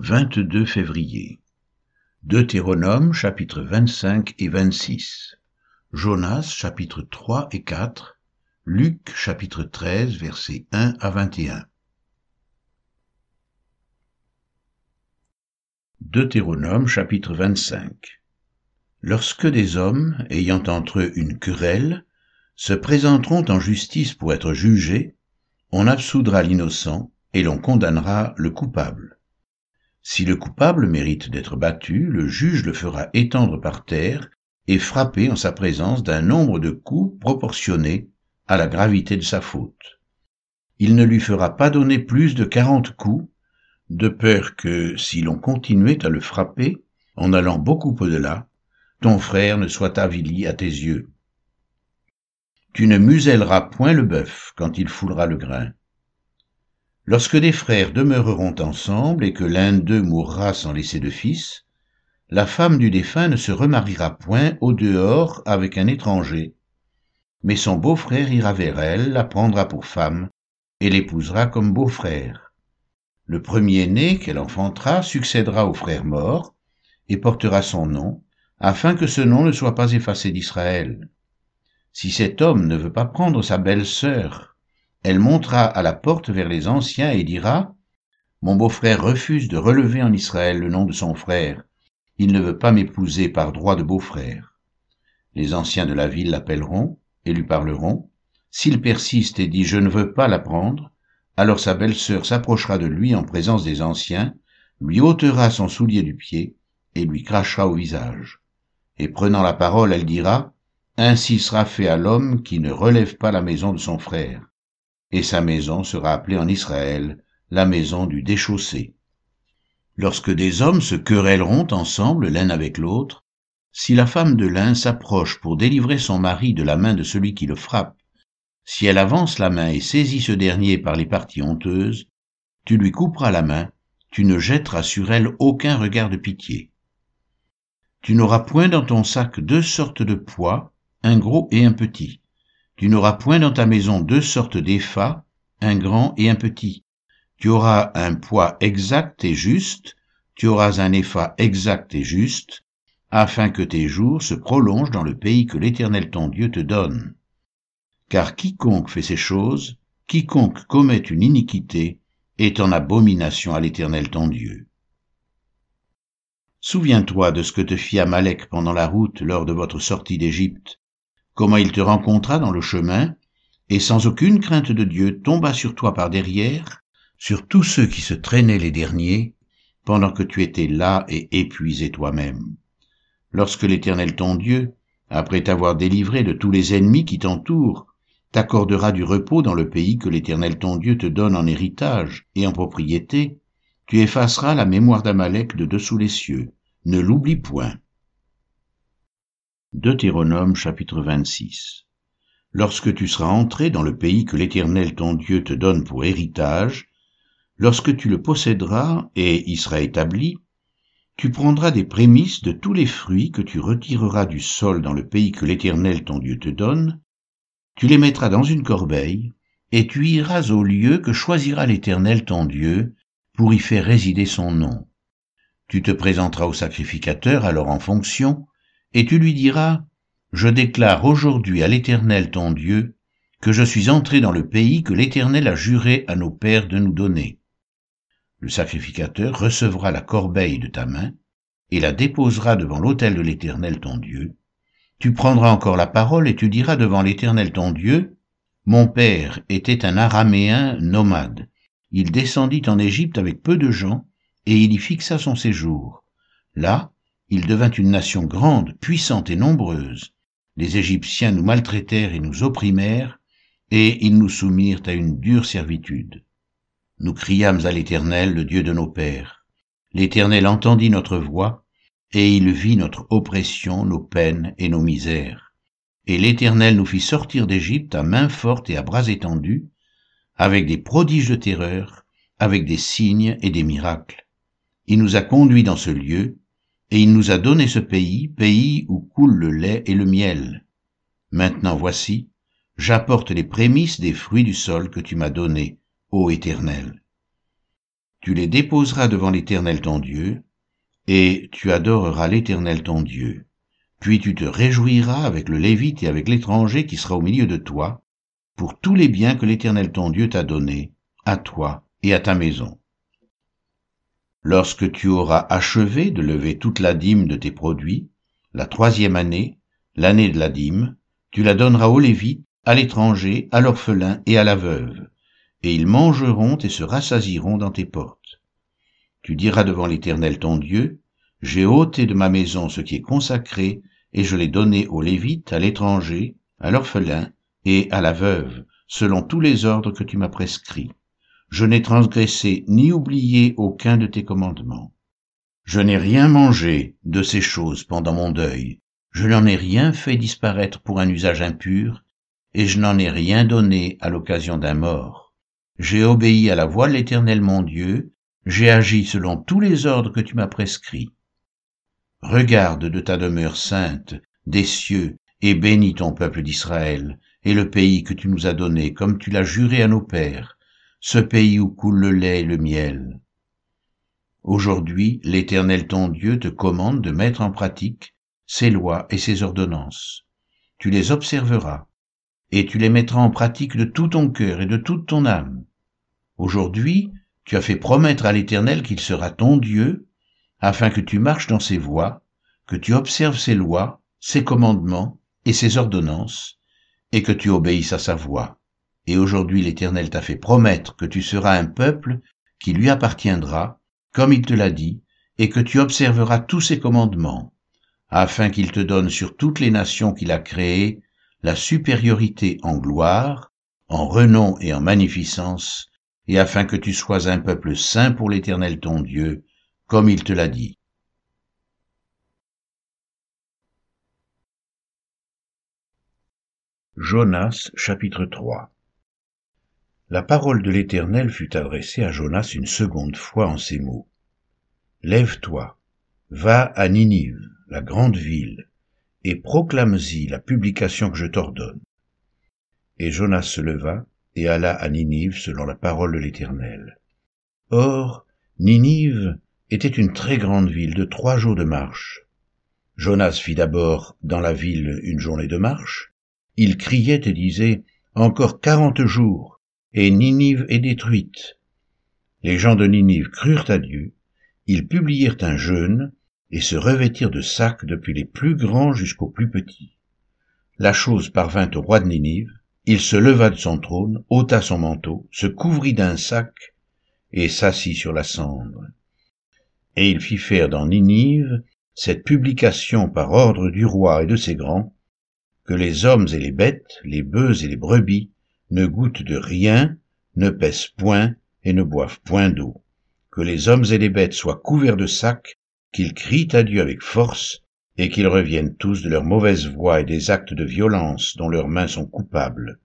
22 février. Deutéronome chapitre 25 et 26. Jonas chapitre 3 et 4. Luc chapitre 13 versets 1 à 21. Deutéronome chapitre 25. Lorsque des hommes, ayant entre eux une querelle, se présenteront en justice pour être jugés, on absoudra l'innocent et l'on condamnera le coupable. Si le coupable mérite d'être battu, le juge le fera étendre par terre et frapper en sa présence d'un nombre de coups proportionné à la gravité de sa faute. Il ne lui fera pas donner plus de quarante coups, de peur que, si l'on continuait à le frapper, en allant beaucoup au-delà, ton frère ne soit avili à tes yeux. Tu ne muselleras point le bœuf quand il foulera le grain. Lorsque des frères demeureront ensemble et que l'un d'eux mourra sans laisser de fils, la femme du défunt ne se remariera point au dehors avec un étranger, mais son beau-frère ira vers elle, la prendra pour femme, et l'épousera comme beau-frère. Le premier-né qu'elle enfantera succédera au frère mort, et portera son nom, afin que ce nom ne soit pas effacé d'Israël. Si cet homme ne veut pas prendre sa belle-sœur elle montera à la porte vers les anciens et dira, Mon beau-frère refuse de relever en Israël le nom de son frère. Il ne veut pas m'épouser par droit de beau-frère. Les anciens de la ville l'appelleront et lui parleront. S'il persiste et dit Je ne veux pas la prendre, alors sa belle-sœur s'approchera de lui en présence des anciens, lui ôtera son soulier du pied et lui crachera au visage. Et prenant la parole, elle dira, Ainsi sera fait à l'homme qui ne relève pas la maison de son frère et sa maison sera appelée en Israël la maison du déchaussé. Lorsque des hommes se querelleront ensemble l'un avec l'autre, si la femme de l'un s'approche pour délivrer son mari de la main de celui qui le frappe, si elle avance la main et saisit ce dernier par les parties honteuses, tu lui couperas la main, tu ne jetteras sur elle aucun regard de pitié. Tu n'auras point dans ton sac deux sortes de poids, un gros et un petit, tu n'auras point dans ta maison deux sortes d'effats, un grand et un petit. Tu auras un poids exact et juste, tu auras un effa exact et juste, afin que tes jours se prolongent dans le pays que l'Éternel ton Dieu te donne. Car quiconque fait ces choses, quiconque commet une iniquité, est en abomination à l'Éternel ton Dieu. Souviens-toi de ce que te fit Amalek pendant la route lors de votre sortie d'Égypte, comment il te rencontra dans le chemin, et sans aucune crainte de Dieu tomba sur toi par derrière, sur tous ceux qui se traînaient les derniers, pendant que tu étais là et épuisé toi-même. Lorsque l'Éternel ton Dieu, après t'avoir délivré de tous les ennemis qui t'entourent, t'accordera du repos dans le pays que l'Éternel ton Dieu te donne en héritage et en propriété, tu effaceras la mémoire d'Amalek de dessous les cieux. Ne l'oublie point. Deutéronome chapitre 26 Lorsque tu seras entré dans le pays que l'Éternel ton Dieu te donne pour héritage, lorsque tu le posséderas et y sera établi, tu prendras des prémices de tous les fruits que tu retireras du sol dans le pays que l'Éternel ton Dieu te donne, tu les mettras dans une corbeille, et tu iras au lieu que choisira l'Éternel ton Dieu pour y faire résider son nom. Tu te présenteras au sacrificateur alors en fonction, et tu lui diras, Je déclare aujourd'hui à l'Éternel ton Dieu que je suis entré dans le pays que l'Éternel a juré à nos pères de nous donner. Le sacrificateur recevra la corbeille de ta main et la déposera devant l'autel de l'Éternel ton Dieu. Tu prendras encore la parole et tu diras devant l'Éternel ton Dieu, Mon père était un araméen nomade. Il descendit en Égypte avec peu de gens, et il y fixa son séjour. Là, il devint une nation grande, puissante et nombreuse. Les Égyptiens nous maltraitèrent et nous opprimèrent, et ils nous soumirent à une dure servitude. Nous criâmes à l'Éternel, le Dieu de nos pères. L'Éternel entendit notre voix, et il vit notre oppression, nos peines et nos misères. Et l'Éternel nous fit sortir d'Égypte à main forte et à bras étendus, avec des prodiges de terreur, avec des signes et des miracles. Il nous a conduits dans ce lieu, et il nous a donné ce pays, pays où coule le lait et le miel. Maintenant voici, j'apporte les prémices des fruits du sol que tu m'as donnés, ô Éternel. tu les déposeras devant l'Éternel ton Dieu, et tu adoreras l'Éternel ton Dieu. Puis tu te réjouiras avec le Lévite et avec l'étranger qui sera au milieu de toi, pour tous les biens que l'Éternel ton Dieu t'a donnés, à toi et à ta maison. Lorsque tu auras achevé de lever toute la dîme de tes produits, la troisième année, l'année de la dîme, tu la donneras aux Lévites, à l'étranger, à l'orphelin et à la veuve, et ils mangeront et se rassasiront dans tes portes. Tu diras devant l'Éternel ton Dieu, J'ai ôté de ma maison ce qui est consacré, et je l'ai donné aux Lévites, à l'étranger, à l'orphelin et à la veuve, selon tous les ordres que tu m'as prescrits. Je n'ai transgressé ni oublié aucun de tes commandements. Je n'ai rien mangé de ces choses pendant mon deuil. Je n'en ai rien fait disparaître pour un usage impur, et je n'en ai rien donné à l'occasion d'un mort. J'ai obéi à la voix de l'Éternel mon Dieu, j'ai agi selon tous les ordres que tu m'as prescrits. Regarde de ta demeure sainte, des cieux, et bénis ton peuple d'Israël, et le pays que tu nous as donné, comme tu l'as juré à nos pères, ce pays où coule le lait et le miel. Aujourd'hui, l'Éternel ton Dieu te commande de mettre en pratique ses lois et ses ordonnances. Tu les observeras, et tu les mettras en pratique de tout ton cœur et de toute ton âme. Aujourd'hui, tu as fait promettre à l'Éternel qu'il sera ton Dieu, afin que tu marches dans ses voies, que tu observes ses lois, ses commandements et ses ordonnances, et que tu obéisses à sa voix et aujourd'hui l'Éternel t'a fait promettre que tu seras un peuple qui lui appartiendra, comme il te l'a dit, et que tu observeras tous ses commandements, afin qu'il te donne sur toutes les nations qu'il a créées la supériorité en gloire, en renom et en magnificence, et afin que tu sois un peuple saint pour l'Éternel ton Dieu, comme il te l'a dit. Jonas chapitre 3 la parole de l'Éternel fut adressée à Jonas une seconde fois en ces mots. Lève-toi, va à Ninive, la grande ville, et proclame-y la publication que je t'ordonne. Et Jonas se leva et alla à Ninive selon la parole de l'Éternel. Or, Ninive était une très grande ville de trois jours de marche. Jonas fit d'abord dans la ville une journée de marche. Il criait et disait, Encore quarante jours, et Ninive est détruite. Les gens de Ninive crurent à Dieu, ils publièrent un jeûne et se revêtirent de sacs depuis les plus grands jusqu'aux plus petits. La chose parvint au roi de Ninive, il se leva de son trône, ôta son manteau, se couvrit d'un sac et s'assit sur la cendre. Et il fit faire dans Ninive cette publication par ordre du roi et de ses grands, que les hommes et les bêtes, les bœufs et les brebis, ne goûtent de rien, ne pèsent point et ne boivent point d'eau. Que les hommes et les bêtes soient couverts de sacs, qu'ils crient à Dieu avec force, et qu'ils reviennent tous de leurs mauvaises voies et des actes de violence dont leurs mains sont coupables.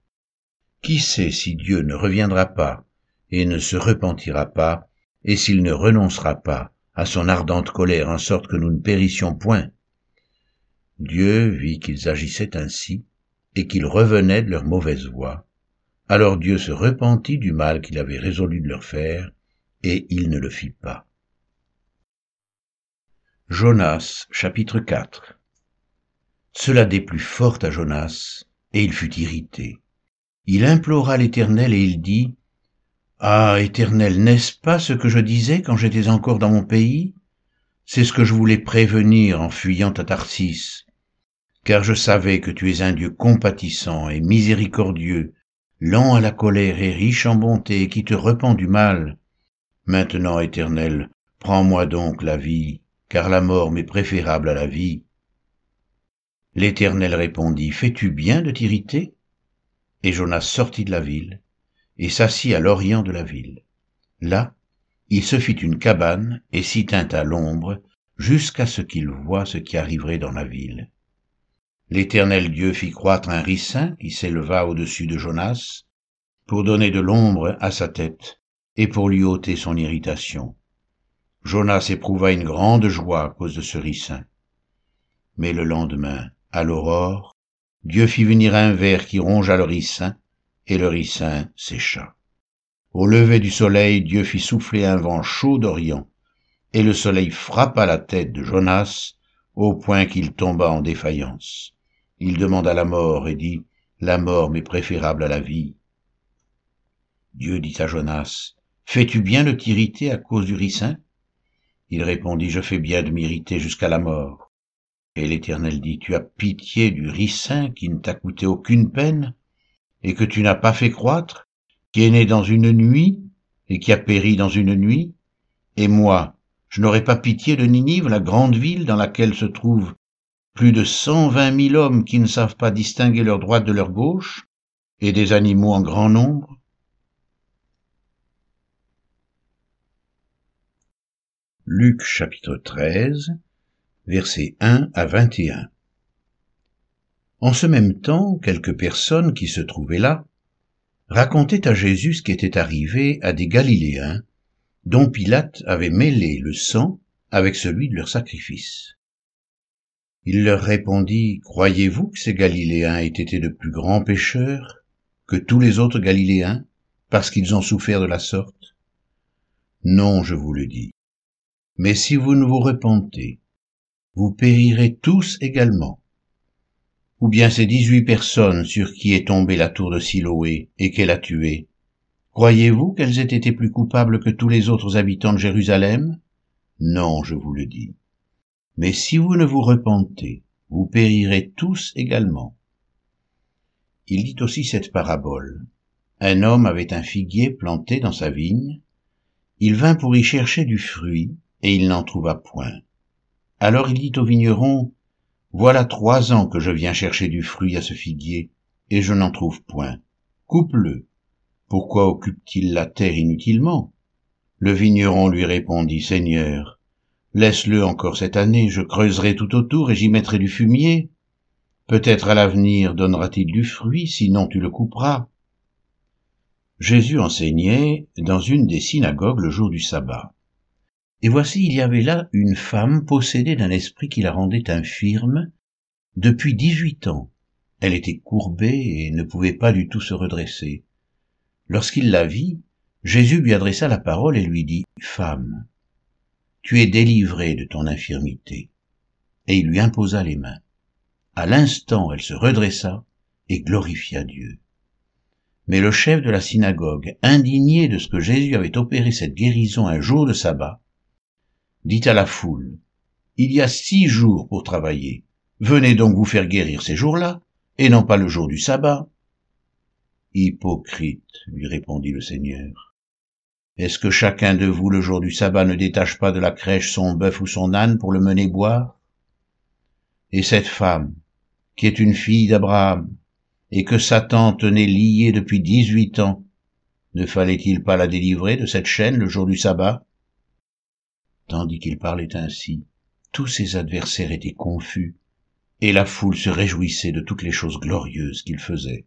Qui sait si Dieu ne reviendra pas et ne se repentira pas, et s'il ne renoncera pas à son ardente colère en sorte que nous ne périssions point? Dieu vit qu'ils agissaient ainsi, et qu'ils revenaient de leurs mauvaises voies, alors Dieu se repentit du mal qu'il avait résolu de leur faire, et il ne le fit pas. Jonas chapitre 4 Cela déplut fort à Jonas, et il fut irrité. Il implora l'Éternel et il dit, Ah, Éternel, n'est-ce pas ce que je disais quand j'étais encore dans mon pays? C'est ce que je voulais prévenir en fuyant à Tarsis, car je savais que tu es un Dieu compatissant et miséricordieux, lent à la colère et riche en bonté, qui te repent du mal. Maintenant, Éternel, prends-moi donc la vie, car la mort m'est préférable à la vie. L'Éternel répondit, Fais-tu bien de t'irriter? Et Jonas sortit de la ville, et s'assit à l'orient de la ville. Là, il se fit une cabane, et s'y tint à l'ombre, jusqu'à ce qu'il voie ce qui arriverait dans la ville. L'Éternel Dieu fit croître un ricin qui s'éleva au-dessus de Jonas, pour donner de l'ombre à sa tête et pour lui ôter son irritation. Jonas éprouva une grande joie à cause de ce ricin. Mais le lendemain, à l'aurore, Dieu fit venir un ver qui rongea le ricin, et le ricin sécha. Au lever du soleil, Dieu fit souffler un vent chaud d'Orient, et le soleil frappa la tête de Jonas, au point qu'il tomba en défaillance. Il demanda la mort et dit, La mort m'est préférable à la vie. Dieu dit à Jonas, Fais-tu bien de t'irriter à cause du ricin? Il répondit, Je fais bien de m'irriter jusqu'à la mort. Et l'Éternel dit, Tu as pitié du ricin qui ne t'a coûté aucune peine, et que tu n'as pas fait croître, qui est né dans une nuit, et qui a péri dans une nuit, et moi, je n'aurai pas pitié de Ninive, la grande ville dans laquelle se trouvent plus de cent vingt mille hommes qui ne savent pas distinguer leur droite de leur gauche, et des animaux en grand nombre. Luc chapitre 13, versets 1 à 21 En ce même temps, quelques personnes qui se trouvaient là racontaient à Jésus ce qui était arrivé à des Galiléens dont Pilate avait mêlé le sang avec celui de leur sacrifice. Il leur répondit, Croyez-vous que ces Galiléens aient été de plus grands pécheurs que tous les autres Galiléens, parce qu'ils ont souffert de la sorte? Non, je vous le dis. Mais si vous ne vous repentez, vous périrez tous également. Ou bien ces dix-huit personnes sur qui est tombée la tour de Siloé et qu'elle a tuées, croyez-vous qu'elles aient été plus coupables que tous les autres habitants de Jérusalem? Non, je vous le dis. Mais si vous ne vous repentez, vous périrez tous également. Il dit aussi cette parabole. Un homme avait un figuier planté dans sa vigne. Il vint pour y chercher du fruit, et il n'en trouva point. Alors il dit au vigneron, Voilà trois ans que je viens chercher du fruit à ce figuier, et je n'en trouve point. Coupe-le. Pourquoi occupe-t-il la terre inutilement? Le vigneron lui répondit, Seigneur, Laisse-le encore cette année, je creuserai tout autour et j'y mettrai du fumier. Peut-être à l'avenir donnera-t-il du fruit, sinon tu le couperas. Jésus enseignait dans une des synagogues le jour du sabbat. Et voici, il y avait là une femme possédée d'un esprit qui la rendait infirme depuis dix-huit ans. Elle était courbée et ne pouvait pas du tout se redresser. Lorsqu'il la vit, Jésus lui adressa la parole et lui dit, Femme, tu es délivrée de ton infirmité. Et il lui imposa les mains. À l'instant, elle se redressa et glorifia Dieu. Mais le chef de la synagogue, indigné de ce que Jésus avait opéré cette guérison un jour de sabbat, dit à la foule, Il y a six jours pour travailler. Venez donc vous faire guérir ces jours-là, et non pas le jour du sabbat. Hypocrite, lui répondit le Seigneur. Est-ce que chacun de vous le jour du sabbat ne détache pas de la crèche son bœuf ou son âne pour le mener boire? Et cette femme, qui est une fille d'Abraham, et que Satan tenait liée depuis dix-huit ans, ne fallait-il pas la délivrer de cette chaîne le jour du sabbat? Tandis qu'il parlait ainsi, tous ses adversaires étaient confus, et la foule se réjouissait de toutes les choses glorieuses qu'il faisait.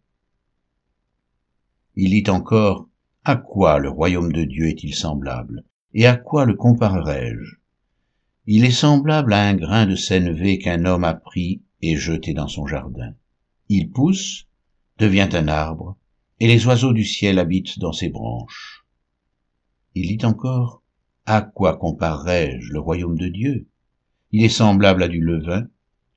Il dit encore, à quoi le royaume de Dieu est-il semblable Et à quoi le comparerai-je Il est semblable à un grain de sénévé qu'un homme a pris et jeté dans son jardin. Il pousse, devient un arbre, et les oiseaux du ciel habitent dans ses branches. Il dit encore, à quoi comparerai-je le royaume de Dieu? Il est semblable à du levain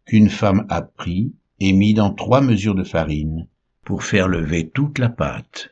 qu'une femme a pris et mis dans trois mesures de farine pour faire lever toute la pâte.